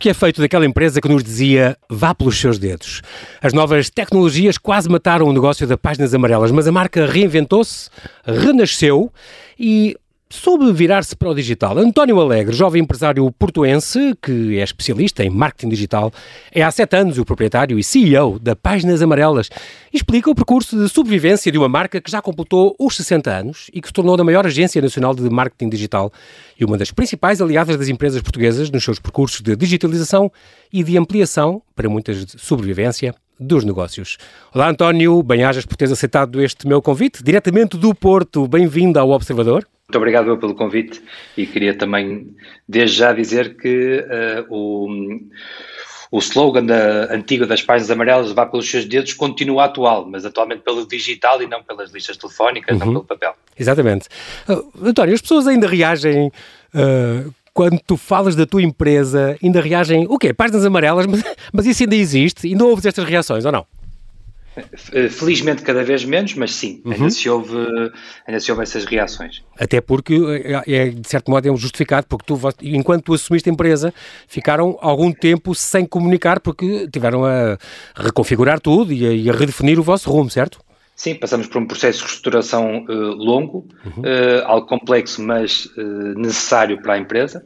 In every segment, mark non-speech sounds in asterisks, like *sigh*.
que é feito daquela empresa que nos dizia vá pelos seus dedos? As novas tecnologias quase mataram o negócio da Páginas Amarelas, mas a marca reinventou-se, renasceu e soube virar-se para o digital. António Alegre, jovem empresário portuense, que é especialista em marketing digital, é há sete anos o proprietário e CEO da Páginas Amarelas. Explica o percurso de sobrevivência de uma marca que já completou os 60 anos e que se tornou a maior agência nacional de marketing digital e uma das principais aliadas das empresas portuguesas nos seus percursos de digitalização e de ampliação, para muitas de sobrevivência, dos negócios. Olá António, bem-ajas por teres aceitado este meu convite, diretamente do Porto. Bem-vindo ao Observador. Muito obrigado pelo convite e queria também, desde já, dizer que uh, o, o slogan da, antigo das páginas amarelas, vá pelos seus dedos, continua atual, mas atualmente pelo digital e não pelas listas telefónicas, uhum. não pelo papel. Exatamente. Uh, António, as pessoas ainda reagem. Uh, quando tu falas da tua empresa, ainda reagem, o quê? Páginas amarelas, mas, mas isso ainda existe? Ainda ouves estas reações ou não? Eh, felizmente cada vez menos, mas sim, uhum. ainda, se houve, ainda se houve essas reações. Até porque é, é, de certo modo é um justificado, porque tu, enquanto tu assumiste a empresa, ficaram algum tempo sem comunicar porque tiveram a reconfigurar tudo e a, e a redefinir o vosso rumo, certo? Sim, passamos por um processo de reestruturação uh, longo, uhum. uh, algo complexo, mas uh, necessário para a empresa,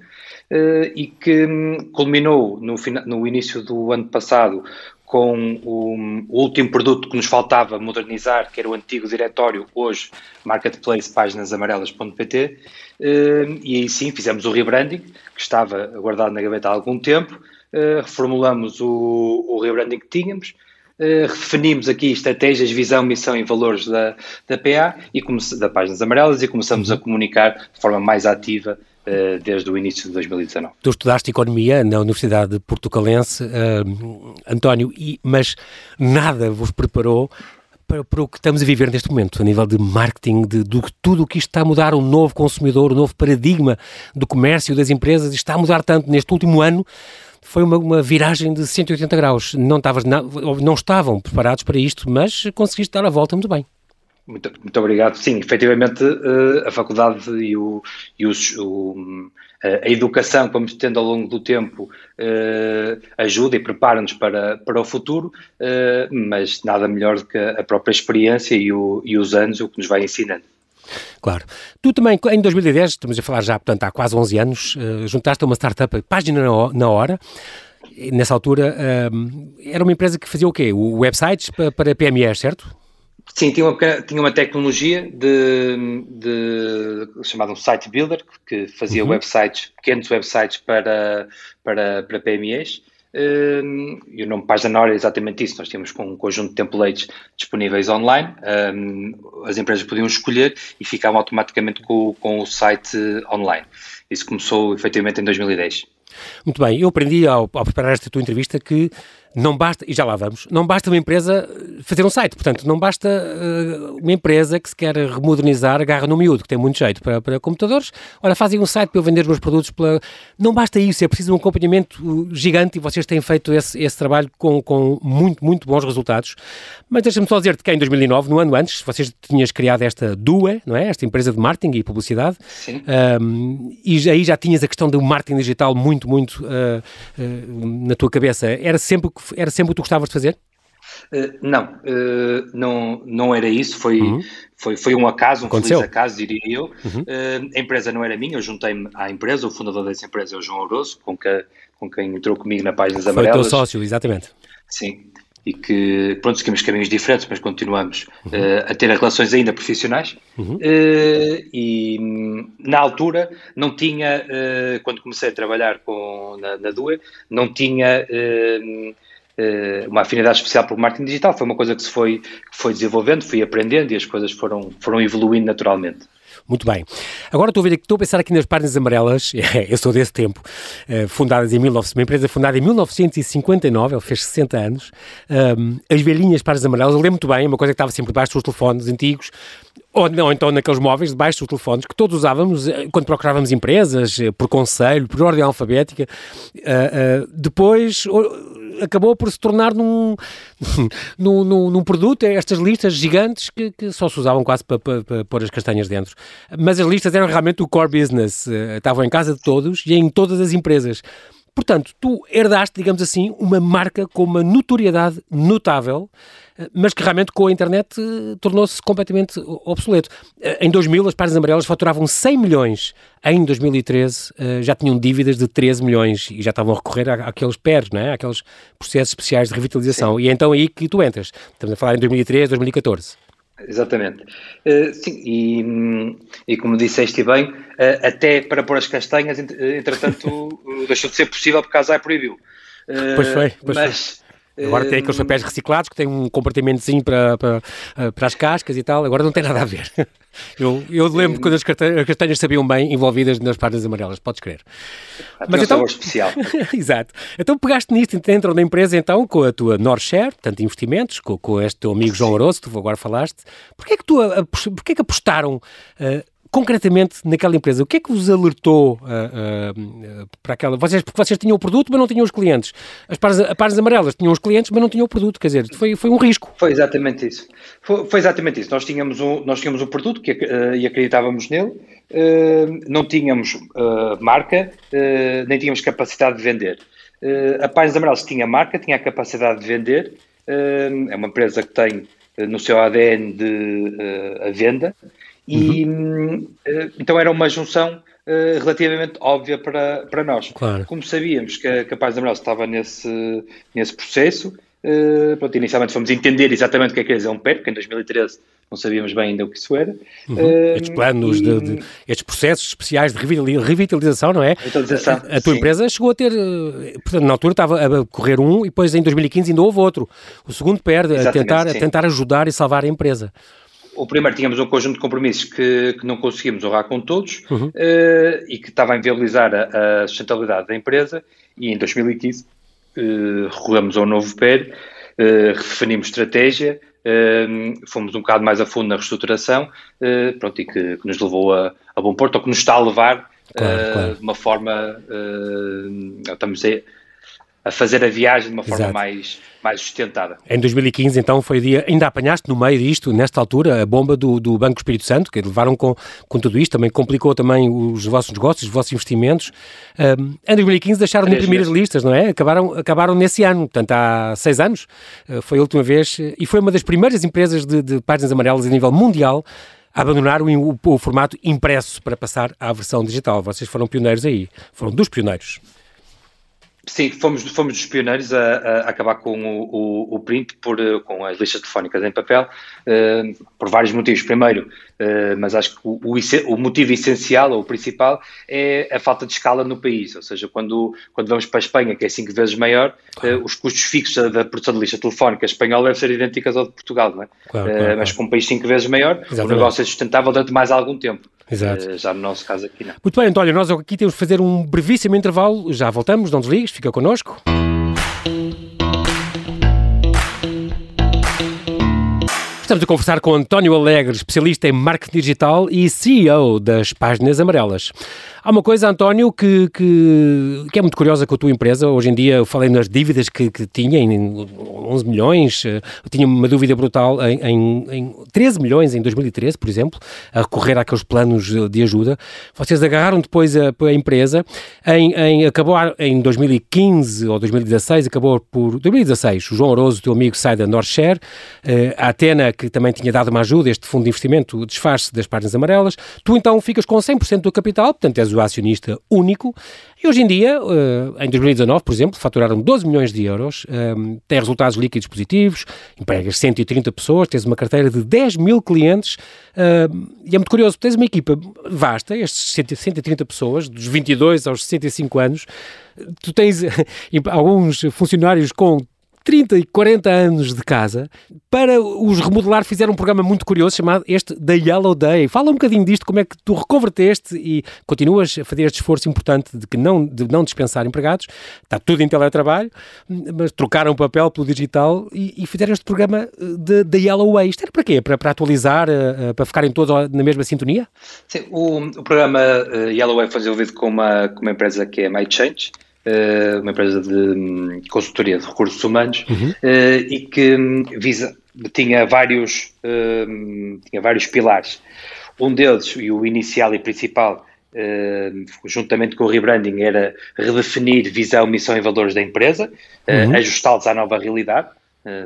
e que um, culminou no, no início do ano passado com o, o, último produto que nos faltava modernizar, que era o antigo diretório, hoje marketplace páginasamarelas.pt, eh, e aí sim fizemos o rebranding, que estava guardado na gaveta há algum tempo, eh, reformulamos o, o rebranding que tínhamos, Uh, redefinimos aqui estratégias, visão, missão e valores da, da PA e da Páginas Amarelas e começamos a comunicar de forma mais ativa desde o início de 2019. Tu estudaste Economia na Universidade Portucalense, uh, António, e, mas nada vos preparou para, para, o que estamos a viver neste momento, a nível de marketing, de, de tudo o que isto está a mudar, um novo consumidor, um novo paradigma do comércio, das empresas, está a mudar tanto neste último ano, foi uma, uma viragem de 180 graus. Não, tavas na, não estavam preparados para isto, mas conseguiste dar a volta muito bem. Muito, muito obrigado. Sim, efetivamente eh, a faculdade e, o, e o, a educação que vamos tendo ao longo do tempo uh, ajuda e prepara-nos para, para o futuro, uh, mas nada melhor do que a própria experiência e, o, e os anos o que nos vai ensinando. Claro. Tu também, em 2010, estamos a falar já, portanto, há quase 11 anos, juntaste a uma startup, Página na Hora, nessa altura, era uma empresa que fazia o quê? Websites para PMEs, certo? Sim, tinha uma, tinha uma tecnologia de, de chamada um site builder que fazia uhum. websites, pequenos websites para, para, para PMEs um, e o nome Hora é exatamente isso. Nós tínhamos um conjunto de templates disponíveis online, um, as empresas podiam escolher e ficavam automaticamente com, com o site online. Isso começou efetivamente em 2010. Muito bem, eu aprendi ao, ao preparar esta tua entrevista que não basta, e já lá vamos, não basta uma empresa fazer um site, portanto, não basta uh, uma empresa que se quer remodernizar, agarra no miúdo, que tem muito jeito para, para computadores, olha, fazem um site para eu vender os meus produtos, pela... não basta isso, é preciso um acompanhamento gigante e vocês têm feito esse, esse trabalho com, com muito, muito bons resultados. Mas deixa-me só dizer-te que em 2009, no ano antes, vocês tinhas criado esta DUE, não é? Esta empresa de marketing e publicidade, um, e aí já tinhas a questão do marketing digital muito, muito uh, uh, na tua cabeça. Era sempre o que era sempre o que tu gostavas de fazer? Uh, não, uh, não, não era isso, foi, uhum. foi, foi um acaso, um Aconteceu. feliz acaso, diria eu. Uhum. Uh, a empresa não era minha, eu juntei-me à empresa, o fundador dessa empresa é o João Oroso, com, que, com quem entrou comigo na Páginas Amarelas. Foi o teu sócio, exatamente. Sim, e que, pronto, seguimos caminhos diferentes, mas continuamos uhum. a ter relações ainda profissionais. Uhum. e na altura não tinha, quando comecei a trabalhar com, na, na DUE, não tinha uma afinidade especial por marketing digital, foi uma coisa que se foi, que foi desenvolvendo, fui aprendendo e as coisas foram, foram evoluindo naturalmente. Muito bem. Agora estou a, ver, estou a pensar aqui nas páginas amarelas, *laughs* eu sou desse tempo, eh, fundadas em 19, uma empresa fundada em 1959, ele fez 60 anos, as velhinhas páginas amarelas, eu lembro muito bem, uma coisa que estava sempre debaixo dos telefones antigos, ou, não, então naqueles móveis debaixo dos telefones que todos usávamos eh, quando procurávamos empresas, por conselho, por ordem alfabética. Uh, uh, depois acabou por se tornar num, *laughs* num, num, num, produto, é estas listas gigantes que, que só se usavam quase para, para, para, pôr as castanhas dentro. Mas as listas eram realmente o core business, uh, estavam em casa de todos e em todas as empresas. Portanto, tu herdaste, digamos assim, uma marca com uma notoriedade notável, eh, mas que realmente com a internet eh, tornou-se completamente obsoleto. Em 2000, as páginas amarelas faturavam 100 milhões. Em 2013, já tinham dívidas de 13 milhões e já estavam a recorrer àqueles PERs, não é? àqueles processos especiais de revitalização. Sim. E é então aí que tu entras. Estamos a falar em 2013, 2014. Exatamente. Uh, sim, e, e, como disseste bem, uh, até para pôr as castanhas, entretanto, *laughs* deixou de ser possível porque a ASAI proibiu. Uh, pois foi, pois mas, foi. Agora tem aqueles papéis reciclados que têm um compartimentozinho para, para, para as cascas e tal, agora não tem nada a ver. *laughs* Eu, eu lembro quando as castanhas sabiam bem envolvidas nas páginas amarelas, podes crer. Mas então, especial. *laughs* Exato. Então pegaste nisto dentro da empresa então com a tua Norshare, portanto investimentos, com, com este teu amigo João Oroso, tu agora falaste. Porquê é que tu, porquê é que apostaram uh, concretamente naquela empresa, o que é que vos alertou uh, uh, para aquela? Vocês, porque vocês tinham o produto, mas não tinham os clientes. As páginas, amarelas tinham os clientes, mas não tinham o produto. Quer dizer, foi, foi um risco. Foi exatamente isso. Foi, foi exatamente isso. Nós tínhamos um, nós tínhamos um produto que, uh, e acreditávamos nele, não tínhamos marca, nem tínhamos capacidade de vender. a Páginas Amarelas tinha marca, tinha a capacidade de vender. é uma empresa que tem no seu ADN de a venda e uhum. Eh, então era uma junção uh, relativamente óbvia para, para nós. Claro. Como sabíamos que a Capaz de Amaral estava nesse, nesse processo, uh, pronto, inicialmente fomos entender exatamente o que é que é dizer um PER, porque em 2013 não sabíamos bem ainda o que isso era. Uhum. Uh, estes planos, e, de, de, estes processos especiais de revitalização, não é? Revitalização, a, a tua sim. empresa chegou a ter, portanto, na altura estava a correr um e depois em 2015 ainda houve outro. O segundo PER, a tentar, a tentar ajudar e salvar a empresa o primeiro tínhamos um conjunto de compromissos que, que não conseguimos honrar com todos uhum. uh, e que estava a inviabilizar a, a, sustentabilidade da empresa e em 2015 uh, recorremos ao novo PER, uh, redefinimos estratégia, uh, fomos um bocado mais a fundo na reestruturação uh, pronto, e que, que, nos levou a, a bom porto, ou que nos está a levar claro, claro. de uma forma, estamos a a fazer a viagem de uma forma mais, mais sustentada. Em 2015, então, foi o dia, ainda apanhaste no meio disto, nesta altura, a bomba do, do Banco Espírito Santo, que levaram com, com tudo isto, também complicou também os vossos negócios, os vossos investimentos. Um, em 2015 deixaram de imprimir as listas, não é? Acabaram, acabaram nesse ano, portanto, há seis anos, uh, foi a última vez, e foi uma das primeiras empresas de, de páginas amarelas a nível mundial a abandonar o, o, o formato impresso para passar à versão digital. Vocês foram pioneiros aí, foram dos pioneiros. Sim, fomos, fomos dos pioneiros a, a acabar com o, o, o, print por, eh, com as listas telefónicas em papel, uh, por vários motivos. Primeiro, uh, mas acho que o, o, motivo essencial ou o principal é a falta de escala no país. Ou seja, quando, quando vamos para a Espanha, que é cinco vezes maior, claro. uh, os custos fixos da, da, produção de lista telefónica espanhola devem ser idênticos ao de Portugal, não é? Claro, claro, mas com um país cinco vezes maior, Exatamente. o negócio é sustentável durante mais algum tempo. Exato. Uh, já no nosso caso aqui não. Muito bem, António, nós aqui temos de fazer um brevíssimo intervalo, já voltamos, não desligues, fica connosco. Estamos a conversar com António Alegre, especialista em marketing digital e CEO das Páginas Amarelas. Há uma coisa, António, que, que, que, é muito curiosa com a tua empresa. Hoje em dia, eu falei nas dívidas que, que tinha, em 11 milhões, eu tinha uma dúvida brutal em, em, em 13 milhões em 2013, por exemplo, a recorrer àqueles planos de ajuda. Vocês agarraram depois a, a empresa, em, em, acabou em 2015 ou 2016, acabou por 2016, o João Oroso, teu amigo, sai da Northshare, eh, a Atena, que também tinha dado uma ajuda, este fundo de investimento desfaz-se das páginas amarelas, tu então ficas com 100% do capital, portanto és o acionista único. E hoje em dia, eh, em 2019, por exemplo, faturaram 12 milhões de euros, eh, têm resultados líquidos positivos, empregas 130 pessoas, tens uma carteira de 10 mil clientes. Eh, e é muito curioso, tens uma equipa vasta, estes 130 pessoas, dos 22 aos 65 anos, tu tens *laughs* alguns funcionários com 30 e 40 anos de casa, para os remodelar fizeram um programa muito curioso chamado este The Yellow Day. Fala um bocadinho disto, como é que tu reconverteste e continuas a fazer este esforço importante de, que não, de não dispensar empregados, está tudo em teletrabalho, mas trocaram o papel pelo digital e, e fizeram este programa de, The Yellow Way. Isto era para quê? Para, para atualizar, eh, eh, para ficarem todos na mesma sintonia? Sim, o, o programa Yellow Way foi desenvolvido com uma, com uma empresa que é MyChange, eh, uma empresa de hum, consultoria de recursos humanos, uhum. Eh, e que hum, visa, tinha, vários, hum, tinha vários pilares. Um deles, e o inicial e principal, juntamente com o rebranding, era redefinir visão, missão e valores da empresa, uhum. ajustá-los à nova realidade,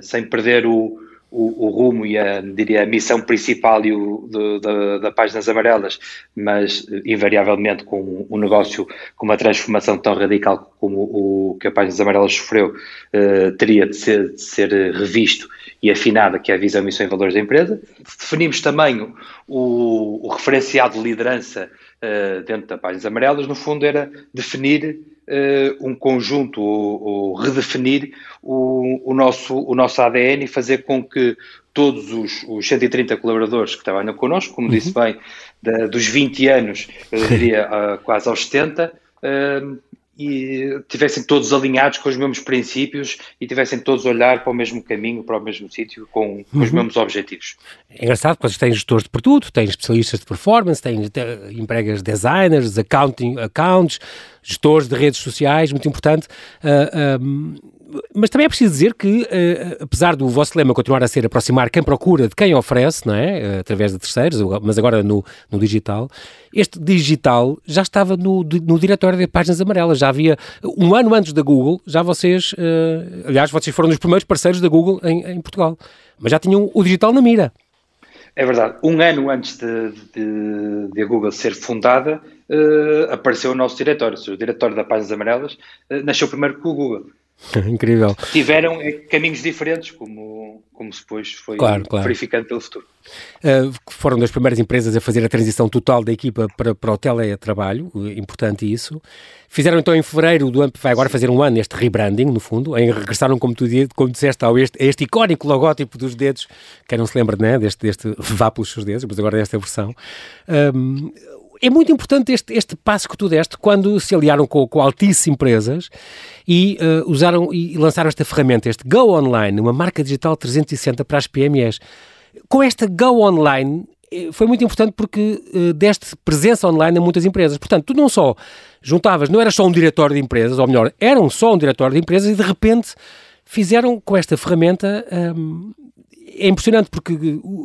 sem perder o, o, o, rumo e a, diria, a missão principal e o, de, de, da Páginas Amarelas, mas invariavelmente com um negócio com uma transformação tão radical como o que a Páginas Amarelas sofreu, eh, teria de ser, de ser, revisto e afinado, que é a visão, missão e valores da empresa. Definimos também o, o referencial de liderança eh, dentro da Páginas Amarelas, no fundo era definir um conjunto ou, ou redefinir o, o, nosso, o nosso ADN e fazer com que todos os, os 130 colaboradores que trabalham connosco, como uhum. disse bem, da, dos 20 anos, eu *laughs* diria quase aos 70, uh, e tivessem todos alinhados com os mesmos princípios e tivessem todos a olhar para o mesmo caminho, para o mesmo sítio, com, com, os uhum. mesmos objetivos. É engraçado porque têm gestores de produto, têm especialistas de performance, têm empregas designers, accounting, accounts, gestores de redes sociais, muito importante. Uh, uh, mas também é preciso dizer que, uh, apesar do vosso lema continuar a ser aproximar quem procura de quem oferece, não é? Uh, através de terceiros, mas agora no, no digital, este digital já estava no, no diretório de páginas amarelas. Já havia, um ano antes da Google, já vocês, uh, aliás, vocês foram dos primeiros parceiros da Google em, em, Portugal, mas já tinham o digital na mira. É verdade. Um ano antes de, de, de a Google ser fundada, apareceu o nosso diretório. O diretório da Páginas Amarelas nasceu primeiro com o Google. *laughs* Incrível. Tiveram eh, caminhos diferentes, como, como depois foi claro, claro. verificando pelo futuro. Uh, foram das primeiras empresas a fazer a transição total da equipa para, para o teletrabalho, importante isso. Fizeram então em fevereiro do ano, vai agora fazer um ano este rebranding, no fundo, em regressaram, como tu como disseste, ao este, este icónico logótipo dos dedos, quem não se lembra né, deste, deste *laughs* vá pelos seus dedos, mas agora desta versão. Um, é muito importante este, este passo que tu deste quando se aliaram com, com empresas e uh, usaram e lançaram esta ferramenta, este Go Online, uma marca digital 360 para as PMEs. Com esta Go Online eh, foi muito importante porque uh, deste presença online a muitas empresas. Portanto, tu não só juntavas, não era só um diretório de empresas, ou melhor, eram só um diretório de empresas e de repente fizeram com esta ferramenta um, é impressionante porque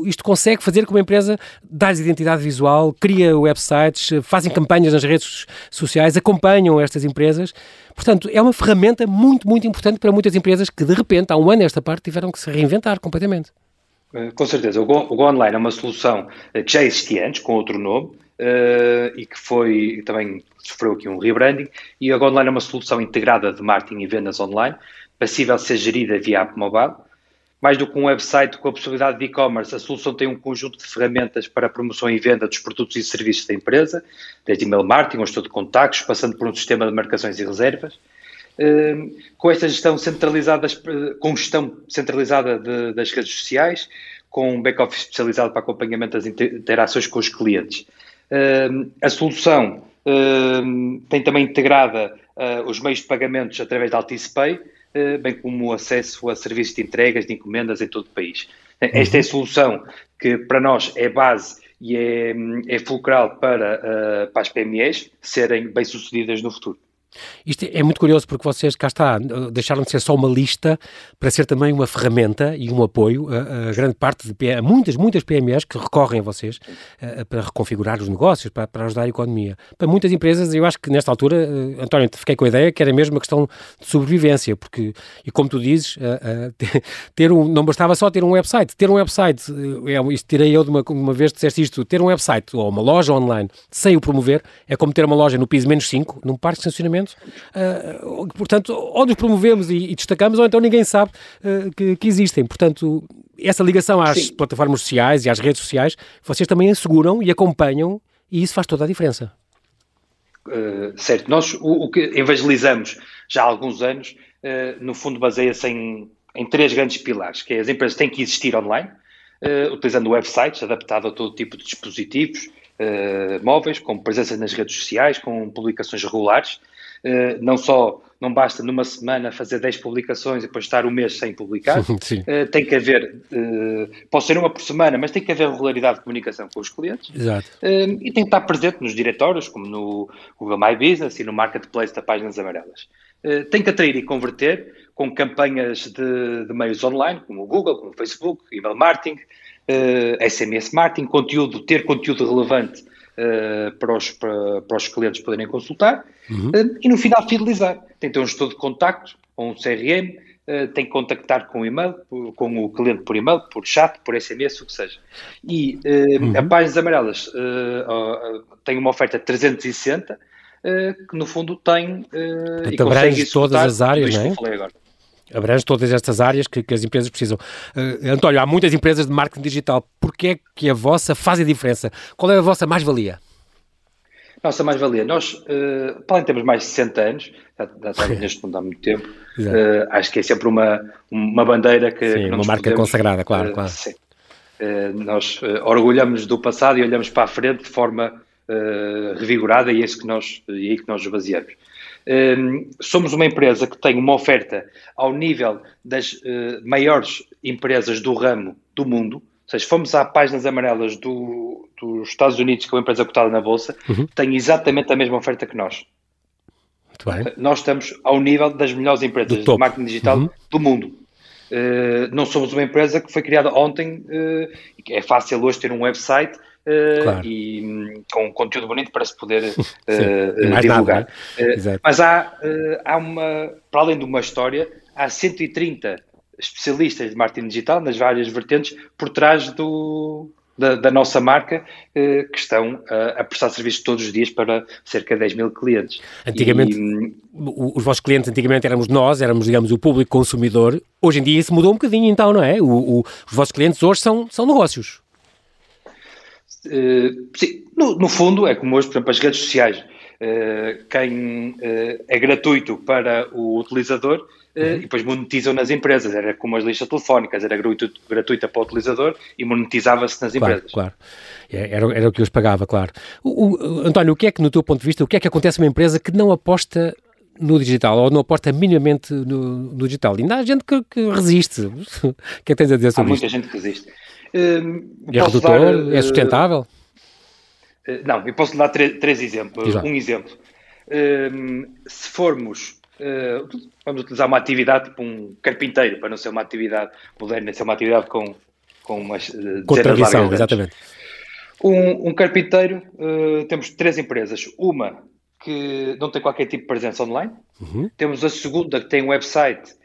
isto consegue fazer com uma empresa dá-lhes identidade visual, cria websites, fazem campanhas nas redes sociais, acompanham estas empresas. Portanto, é uma ferramenta muito, muito importante para muitas empresas que, de repente, há um ano esta parte, tiveram que se reinventar completamente. Eh, com certeza. O Go, o Go Online é uma solução eh, que já existia antes, com outro nome, uh, e que foi também sofreu aqui um rebranding. E a Go Online é uma solução integrada de marketing e vendas online, passível de ser gerida via app mobile mais do que um website com a possibilidade de e-commerce, a solução tem um conjunto de ferramentas para a promoção e venda dos produtos e serviços da empresa, desde email marketing, um estudo de contactos, passando por um sistema de marcações e reservas. Hum, com esta gestão centralizada, com gestão centralizada de, das redes sociais, com um back-office especializado para acompanhamento das interações com os clientes. Hum, a solução hum, tem também integrada uh, os meios de pagamentos através da Altice Pay, bem como o acesso a serviços de entregas, de encomendas em todo o país. Esta é a solução que para nós é base e é, é fulcral para, uh, para as PMEs serem bem-sucedidas no futuro. Isto é muito curioso porque vocês, cá está, deixaram de ser só uma lista para ser também uma ferramenta e um apoio a, a grande parte de muitas, muitas PMEs que recorrem a vocês a, para reconfigurar os negócios, para, para, ajudar a economia. Para muitas empresas, eu acho que nesta altura, uh, António, fiquei com a ideia que era mesmo uma questão de sobrevivência, porque, e como tu dizes, ter um, não bastava só ter um website, ter um website, é, isto tirei eu de uma, uma vez disseste isto, ter um website ou uma loja online sem o promover é como ter uma loja no piso menos 5, num parque de estacionamento uh, portanto, ou nos promovemos e, e, destacamos, ou então ninguém sabe uh, que, que, existem. Portanto, essa ligação às Sim. plataformas sociais e às redes sociais, vocês também asseguram e acompanham, e isso faz toda a diferença. Uh, certo, nós o, o, que evangelizamos já há alguns anos, no fundo baseia-se em, em três grandes pilares, que é as empresas têm que existir online, utilizando websites adaptados a todo tipo de dispositivos, móveis, com presença nas redes sociais, com publicações regulares, Uh, não só, não basta numa semana fazer 10 publicações e depois estar um mês sem publicar, *laughs* uh, tem que haver, uh, pode ser uma por semana, mas tem que haver regularidade de comunicação com os clientes Exato. e tem que estar presente nos diretórios, como no Google My Business e no Marketplace da Páginas Amarelas. tem que atrair e converter com campanhas de, de, meios online, como o Google, como o Facebook, email marketing, SMS marketing, conteúdo, ter conteúdo relevante para, os, para, para, os clientes poderem consultar uhum. e no final fidelizar. Tem que ter um estudo de contacto ou um CRM, tem que contactar com o e-mail, com o cliente por e-mail, por chat, por SMS, o que seja. E uhum. a Páginas Amarelas tem uma oferta 360 que no fundo tem uh, e consegue todas as áreas, não é? Abrange todas estas áreas que, que as empresas precisam. Uh, António, há muitas empresas de marketing digital. Porquê é que a vossa faz a diferença? Qual é a vossa mais-valia? Nossa mais-valia, nós, uh, para além temos mais de 60 anos, já, já estamos neste mundo há muito tempo, uh, acho que é sempre uma, uma bandeira que. Sim, que uma marca podemos, consagrada, claro. Uh, claro. Sim. nós orgulhamos do passado e olhamos para a frente de forma revigorada e é isso que nós, e é aí que nós baseamos. Um, somos uma empresa que tem uma oferta ao nível das uh, maiores empresas do ramo do mundo. Ou seja, fomos a páginas amarelas do, dos Estados Unidos, que é uma empresa cotada na Bolsa, uhum. tem exatamente a mesma oferta que nós. Nós estamos ao nível das melhores empresas de marketing digital uhum. do mundo. Uh, não somos uma empresa que foi criada ontem, uh, é fácil hoje ter um website uh, claro. e um, com conteúdo bonito para se poder *laughs* uh, divulgar. Nada, né? mas há, há uma, para além de uma história, há 130 especialistas de marketing digital nas várias vertentes por trás do, da, da, nossa marca que estão a, a, prestar serviços todos os dias para cerca de 10 mil clientes. Antigamente, e, os vossos clientes antigamente éramos nós, éramos, digamos, o público consumidor. Hoje em dia isso mudou um bocadinho então, não é? O, o, os vossos clientes hoje são, são negócios. Uh, sim, no, no, fundo, é como hoje, por exemplo, as redes sociais. Uh, quem uh, é gratuito para o utilizador uhum. e depois monetizam nas empresas. Era como as listas telefónicas, era gratuito, gratuita para o utilizador e monetizava-se nas claro, empresas. Claro, é, era, era o que os pagava, claro. O, o, António, o que é que, no teu ponto de vista, o que é que acontece numa empresa que não aposta no digital ou não aporta minimamente no, no digital? Ainda há gente que, que resiste. *laughs* o que é que tens a dizer sobre isso? Há muita isto? gente que resiste. Uh, é redutor? Dar, é sustentável? Uh, não, eu posso dar três exemplos. Exato. Um exemplo. Uh, se formos, vamos utilizar uma atividade tipo um carpinteiro, para não ser uma atividade moderna, ser uma atividade com, com umas com tradição, exatamente. Um, um carpinteiro, temos três empresas. Uma que não tem qualquer tipo de presença online. Uhum. Temos a segunda que tem um website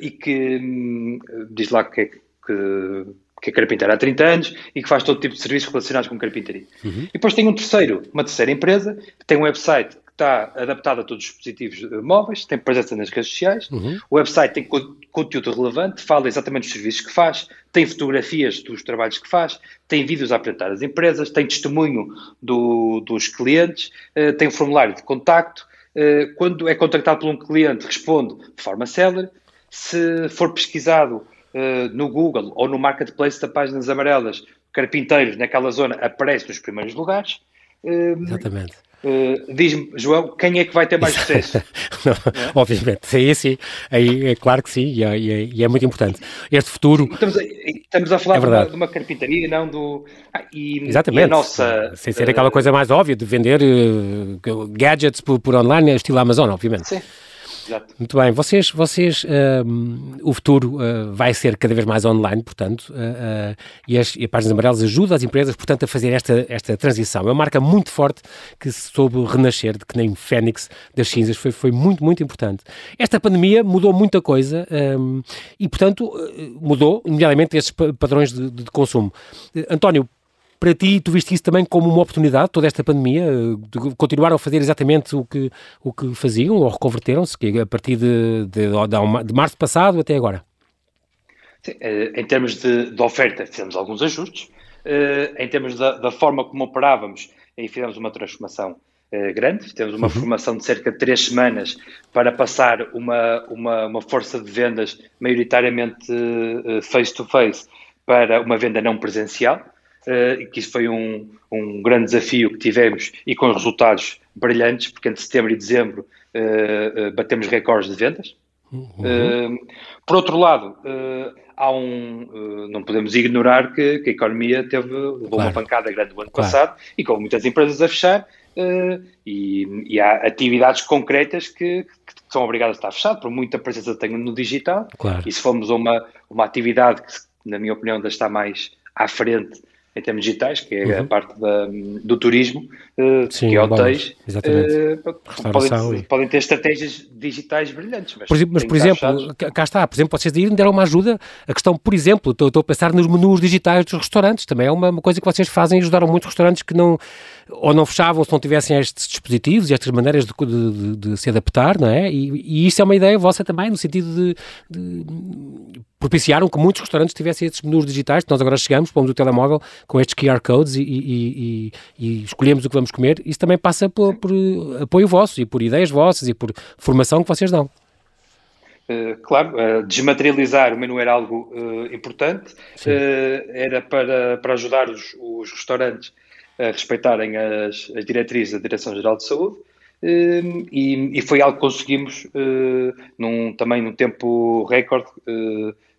e que um, diz lá que, que que é carpinteiro há 30 anos e que faz todo tipo de serviços relacionados com carpintaria. Uhum. E depois tem um terceiro, uma terceira empresa, que tem um website que está adaptado a todos os dispositivos eh, móveis, tem presença nas redes sociais, uhum. o website tem conteúdo relevante, fala exatamente dos serviços que faz, tem fotografias dos trabalhos que faz, tem vídeos a apresentar as empresas, tem testemunho do, dos clientes, uh, tem um formulário de contacto, uh, quando é contactado por um cliente responde de forma célere, se for pesquisado uh, no Google ou no marketplace da Páginas Amarelas, carpinteiros naquela zona aparece nos primeiros lugares. Uh, Exatamente. Uh, Diz-me, João, quem é que vai ter mais sucesso? *laughs* é? Obviamente, aí sim, aí é claro que sim, e é, e é, muito importante. Este futuro. Estamos a, estamos a falar é de, uma, de, uma, carpintaria, não do. Ah, e, Exatamente, e nossa, sem ser aquela coisa mais óbvia de vender uh, gadgets por, por online, estilo Amazon, obviamente. Sim. Exato. Muito bem, vocês, vocês uh, o futuro uh, vai ser cada vez mais online, portanto, uh, e, as, e a Páginas Amarelas ajuda as empresas, portanto, a fazer esta, esta transição. É uma marca muito forte que soube renascer, de que nem Fênix das cinzas, foi, foi muito, muito importante. Esta pandemia mudou muita coisa um, e, portanto, mudou, nomeadamente, estes padrões de, de consumo. António, para ti, tu viste isso também como uma oportunidade, toda esta pandemia, de continuaram a fazer exatamente o que, o que faziam ou reconverteram-se, a partir de, de, de, de março passado até agora? Sim, eh, em termos de, de, oferta, fizemos alguns ajustes. Eh, em termos da, da forma como operávamos, aí fizemos uma transformação eh, grande. Temos uma uhum. formação de cerca de três semanas para passar uma, uma, uma força de vendas maioritariamente face-to-face -face para uma venda não presencial uh, que isso foi um, um grande desafio que tivemos e com resultados brilhantes, porque entre setembro e dezembro uh, uh, batemos recordes de vendas. Uhum. por outro lado, há um, não podemos ignorar que, que a economia teve, levou claro. uma pancada grande no ano claro. passado e com muitas empresas a fechar, e, e, há atividades concretas que, que, são obrigadas a estar fechadas, por muita presença que tenham no digital. Claro. E se formos a uma, uma atividade que, na minha opinião, ainda está mais à frente em termos digitais, que é uhum. a parte da, do turismo, uh, Sim, que é hotéis, uh, podem, podem, ter estratégias digitais brilhantes. Mas, por, mas, por exemplo, cá está, por exemplo, vocês deram uma ajuda, a questão, por exemplo, estou, estou a pensar nos menus digitais dos restaurantes, também é uma, uma coisa que vocês fazem, ajudaram muitos restaurantes que não, ou não fechavam se não tivessem estes dispositivos e estas maneiras de, de, de, se adaptar, não é? E, e, isso é uma ideia vossa também, no sentido de, de propiciaram que muitos restaurantes tivessem esses menus digitais, nós agora chegamos, pomos o telemóvel com estes QR codes e, e, e, e escolhemos o que vamos comer, isso também passa por, por, apoio vosso e por ideias vossas e por formação que vocês dão. Uh, claro, uh, desmaterializar o menu era algo uh, importante, era para, para ajudar os, os restaurantes a respeitarem as, as diretrizes da Direção-Geral de Saúde, e, e, foi algo que conseguimos num, também num tempo recorde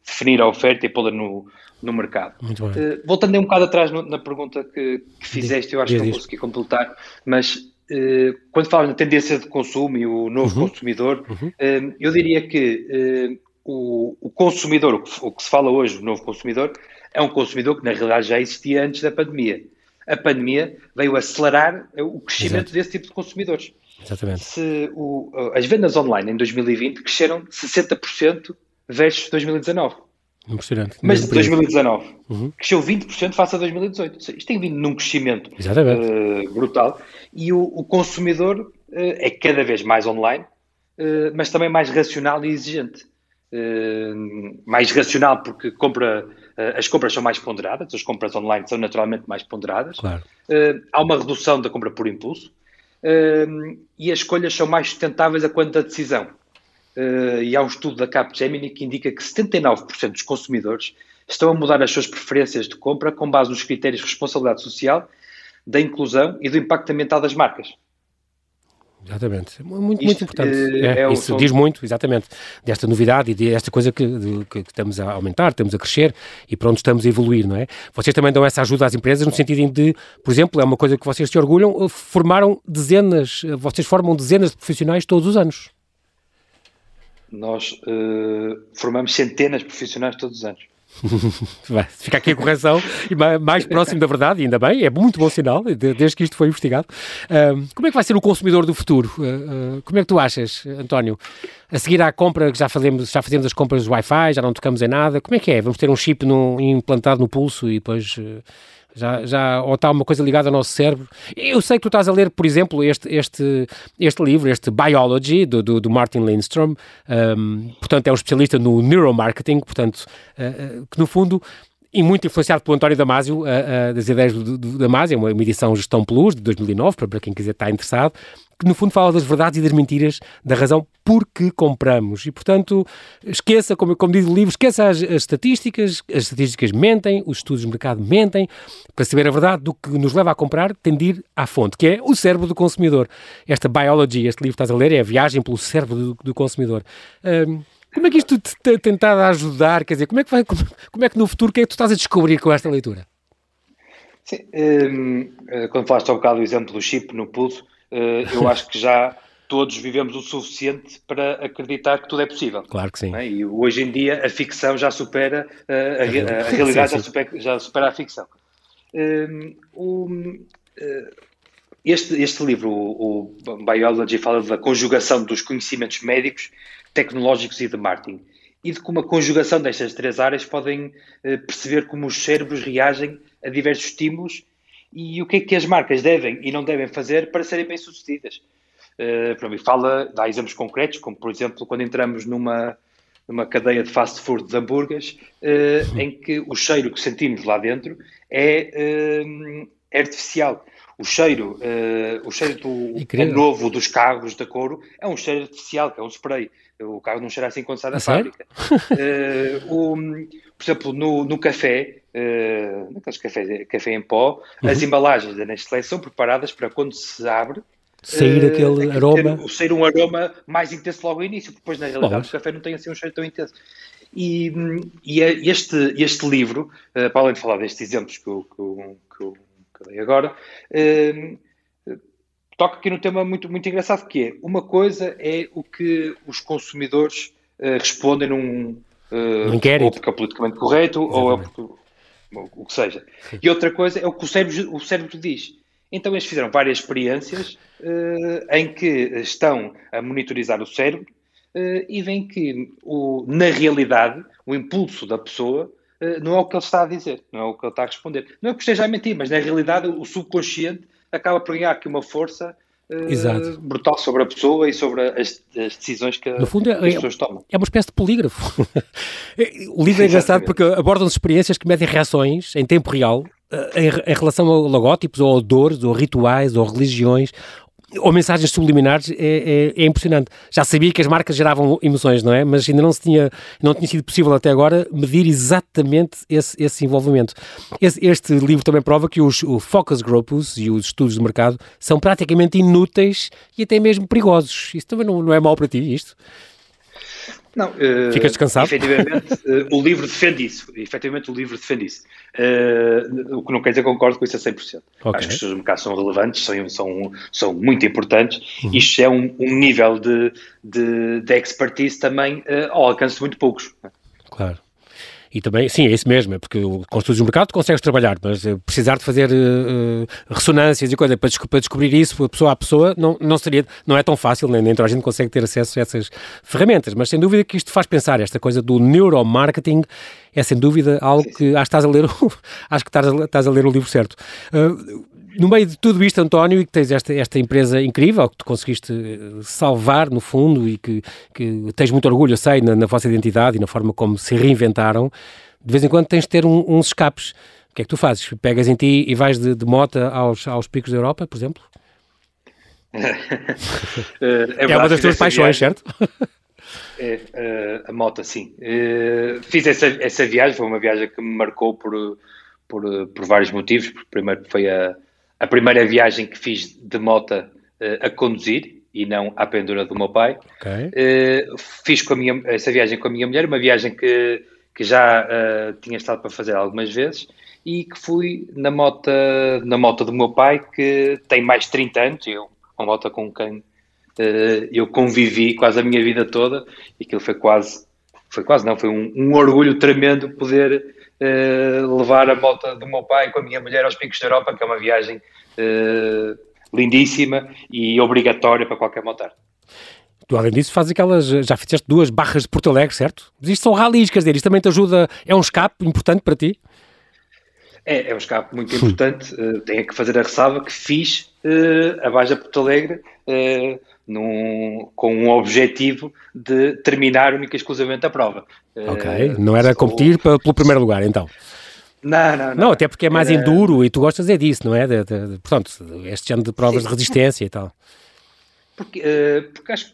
definir a oferta e pô-la no, no mercado. Muito bem. Uh, voltando um bocado atrás no, na pergunta que, que fizeste, eu acho que não consegui completar, mas uh, quando falas na tendência de consumo e o novo uhum. consumidor, uhum. Uh, eu diria que o, o, consumidor, o que, o que, se fala hoje, o novo consumidor, é um consumidor que na realidade já existia antes da pandemia. A pandemia veio acelerar o crescimento Exato. desse tipo de consumidores. Exatamente. Se o, as vendas online em 2020 cresceram 60% versus 2019. Impressionante. Mas de 2019 uhum. cresceu 20% face a 2018. Isto tem vindo num crescimento uh, brutal e o, o consumidor uh, é cada vez mais online, uh, mas também mais racional e exigente. mais racional porque compra, as compras são mais ponderadas, as compras online são naturalmente mais ponderadas. Claro. há uma redução da compra por impulso e as escolhas são mais sustentáveis a quanto da decisão. Uh, e há um estudo da Capgemini que indica que 79% dos consumidores estão a mudar as suas preferências de compra com base nos critérios de responsabilidade social, da inclusão e do impacto ambiental das marcas. Exatamente. Muito, Isto, muito importante. É, é isso som... diz muito, exatamente, desta novidade e desta coisa que, de, que, estamos a aumentar, estamos a crescer e pronto, estamos a evoluir, não é? Vocês também dão essa ajuda às empresas no sentido de, por exemplo, é uma coisa que vocês se orgulham, formaram dezenas, vocês formam dezenas de profissionais todos os anos. Nós uh, formamos centenas de profissionais todos os anos. *laughs* Fica aqui a correção mais próximo da verdade, ainda bem, é muito bom sinal, desde que isto foi investigado. Uh, como é que vai ser o consumidor do futuro? Uh, como é que tu achas, António? A seguir à compra, que já fazemos, já fazemos as compras do Wi-Fi, já não tocamos em nada, como é que é? Vamos ter um chip no, implantado no pulso e depois já, já, ou está uma coisa ligada ao nosso cérebro. Eu sei que tu estás a ler, por exemplo, este, este, este livro, este Biology, do, do, do Martin Lindstrom, um, portanto é um especialista no neuromarketing, portanto, uh, uh, que no fundo e muito influenciado pelo António Damasio, uh, uh, das ideias do, do Damasio, uma, uma edição Gestão Plus de 2009, para, para quem quiser estar interessado, que no fundo fala das verdades e das mentiras, da razão por que compramos. E, portanto, esqueça, como, como diz o livro, esqueça as, as, estatísticas, as estatísticas mentem, os estudos de mercado mentem, para saber a verdade do que nos leva a comprar, tem de ir à fonte, que é o cérebro do consumidor. Esta Biology, este livro que estás a ler, é a viagem pelo cérebro do, do consumidor. Um, como é que isto te tem tentado ajudar? Quer dizer, como é que vai, como, como, é que no futuro, o que é que tu estás a descobrir com esta leitura? Sim, um, eh, quando falaste um bocado do exemplo do chip no pulso, uh, eu acho que já todos vivemos o suficiente para acreditar que tudo é possível. Claro que sim. É? E hoje em dia a ficção já supera, uh, a, a, a, realidade sim, *laughs* sim. Já, supera, já, supera, a ficção. Um, este, este livro, o, o Biology, fala da conjugação dos conhecimentos médicos tecnológicos e de marketing. E de como a conjugação destas três áreas podem eh, perceber como os cérebros reagem a diversos estímulos e o que é que as marcas devem e não devem fazer para serem bem-sucedidas. Uh, para mim, fala, dá exemplos concretos, como por exemplo, quando entramos numa, numa cadeia de fast food de hambúrgueres, uh, em que o cheiro que sentimos lá dentro é, uh, é artificial. O cheiro, o cheiro do novo dos carros da couro é um cheiro artificial, que é um spray. O carro não cheira assim quando sai da fábrica. uh, o, por exemplo, no, no café, uh, naqueles cafés, café em pó, uhum. as embalagens da Nestlé são preparadas para quando se abre sair uh, aquele aroma. Ter, sair um aroma mais intenso logo ao início, porque depois na realidade o café não tem assim um cheiro tão intenso. E, e é este, este livro, uh, para além de falar destes exemplos que eu, que eu, que eu, que eu dei agora, uh, toca aqui num tema muito, muito engraçado, que é, uma coisa é o que os consumidores uh, respondem num... Uh, inquérito. Ou porque é politicamente correto, Exatamente. ou é porque... o que seja. E outra coisa é o que o cérebro, o cérebro diz. Então eles fizeram várias experiências uh, em que estão a monitorizar o cérebro uh, e veem que, o, na realidade, o impulso da pessoa uh, não é o que ele está a dizer, não é o que ele está a responder. Não é que esteja a mentir, mas na realidade o subconsciente acaba por ganhar aqui uma força uh, brutal sobre a pessoa e sobre as, as decisões que, no fundo, é, as pessoas tomam. É uma espécie de polígrafo. *laughs* o livro é engraçado porque abordam experiências que medem reações em tempo real eh, em, em, relação a logótipos, ou odores, ou rituais, ou religiões, ou mensagens subliminares é, é, é, impressionante. Já sabia que as marcas geravam emoções, não é? Mas ainda não se tinha, não tinha sido possível até agora medir exatamente esse, esse envolvimento. Esse, este livro também prova que os focus groups e os estudos de mercado são praticamente inúteis e até mesmo perigosos. Isso também não, não é mau para ti, isto? Não, uh, Ficas descansado? Efetivamente, uh, o livro defende isso. Efetivamente, o livro defende isso. Uh, o que não quer dizer que concordo com isso a 100%. Okay. Acho que os seus mercados são relevantes, são, são, são muito importantes. Uhum. Isto é um, um nível de, de, de, expertise também ao alcance de muito poucos. Claro. E também, sim, é isso mesmo, é porque com estudos de mercado consegues trabalhar, mas uh, precisar de fazer uh, ressonâncias e coisa para, para, descobrir isso pessoa a pessoa não, não seria, não é tão fácil, nem, nem toda a gente consegue ter acesso a essas ferramentas, mas sem dúvida que isto faz pensar, esta coisa do neuromarketing é sem dúvida algo que acho que estás a ler, *laughs* acho que estás a, estás a ler o livro certo. Uh, no meio de tudo isto, António, e que tens esta, esta empresa incrível que tu conseguiste salvar, no fundo, e que, que tens muito orgulho, eu sei, na, na, vossa identidade e na forma como se reinventaram, de vez em quando tens de ter um, uns escapes. O que é que tu fazes? Pegas em ti e vais de, de mota aos, aos picos da Europa, por exemplo? *laughs* é, é uma das tuas paixões, viagem. certo? *laughs* É, uh, a moto, sim. Uh, fiz essa, essa viagem, foi uma viagem que me marcou por, por, por vários motivos. Primeiro foi a, a primeira viagem que fiz de moto uh, a conduzir e não à pendura do meu pai. Okay. Fiz com a minha, essa viagem com a minha mulher, uma viagem que, que já uh, tinha estado para fazer algumas vezes e que fui na moto, na moto do meu pai, que tem mais de 30 anos, eu, uma moto com quem eu convivi quase a minha vida toda e aquilo foi quase, foi quase não, foi um, um orgulho tremendo poder uh, levar a moto do meu pai com a minha mulher aos Picos da Europa, que é uma viagem uh, lindíssima e obrigatória para qualquer motar. Tu, além disso, fazes aquelas. Já fizeste duas barras de Porto Alegre, certo? Mas isto são ralis, quer dizer, isto também te ajuda. É um escape importante para ti? É, é um escape muito importante. uh, tenho que fazer a ressalva que fiz uh, a Baja Porto Alegre uh, num, com um objetivo de terminar única e exclusivamente a prova. Ok, não era competir pelo primeiro lugar, então. Não, não, não. Não, até porque é mais enduro e tu gostas é disso, não é? De, de, de, portanto, este ano de provas Sim. de resistência e tal. Porque, porque acho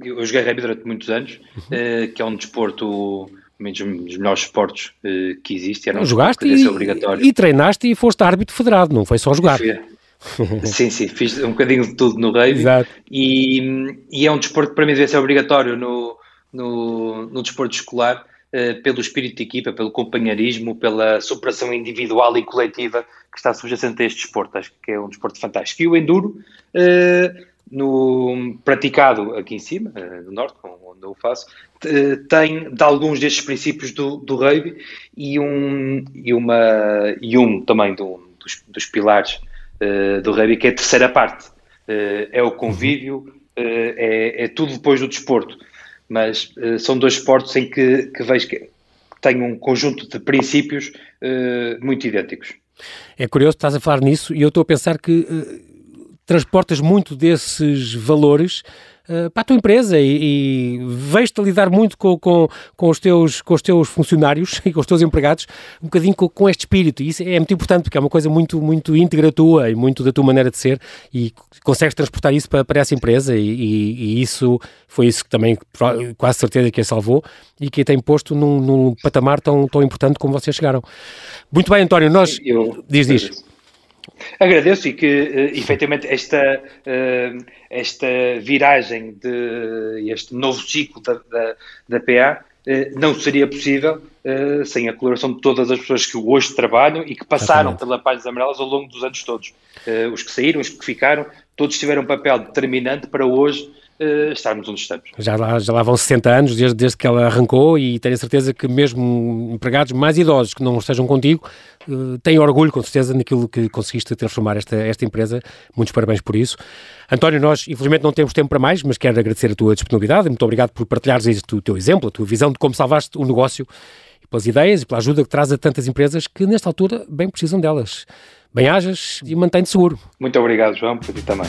que eu joguei rugby durante muitos anos, uhum. uh, que é um desporto, um dos melhores esportes uh, que existe. Era um jogaste e, obrigatório. e treinaste e foste árbitro federado, não foi só jogar. Fui, *laughs* sim, sim, fiz um bocadinho de tudo no rugby. Exato. E, e é um desporto que para mim deve ser obrigatório no, no, no desporto escolar, uh, pelo espírito de equipa, pelo companheirismo, pela superação individual e coletiva que está subjacente a este desporto. Acho que é um desporto fantástico. E o enduro, uh, no, praticado aqui em cima, uh, no norte, onde eu faço, tem de alguns destes princípios do, do rugby e um, e uma, e um também do, dos, dos pilares uh, do rugby, que é a terceira parte. Uh, é o convívio, uh, é, é, tudo depois do desporto. Mas são dois esportes em que, que vejo que têm um conjunto de princípios muito idênticos. É curioso, estás a falar nisso, e eu estou a pensar que transportas muito desses valores uh, para a tua empresa e, e vejo-te a lidar muito com, com, com, os teus, com os teus funcionários *laughs* e com os teus empregados, um bocadinho com, com este espírito. E isso é muito importante porque é uma coisa muito, muito íntegra tua e muito da tua maneira de ser e consegues transportar isso para, para essa empresa e, e, e isso foi isso que também quase certeza que a salvou e que a tem posto num, num patamar tão, tão importante como vocês chegaram. Muito bem, António, nós... Eu, diz, diz. Agradeço e que, uh, efetivamente, esta, uh, esta viragem, de este novo ciclo da, da, da PA uh, não seria possível sem a colaboração de todas as pessoas que hoje trabalham e que passaram Exatamente. pela Páginas Amarelas ao longo dos anos todos. os que saíram, os que ficaram, todos tiveram um papel determinante para hoje uh, estarmos onde estamos. Já lá, já lá vão 60 anos desde, desde que ela arrancou e tenho a certeza que mesmo empregados mais idosos que não estejam contigo uh, têm orgulho, com certeza, naquilo que conseguiste transformar esta, esta empresa. Muitos parabéns por isso. António, nós infelizmente não temos tempo para mais, mas quero agradecer a tua disponibilidade. Muito obrigado por partilhares o teu exemplo, a tua visão de como salvaste o negócio e pelas ideias e pela ajuda que traz a tantas empresas que, nesta altura, bem precisam delas. Bem-ajas e mantém-te seguro. Muito obrigado, João, por ti também.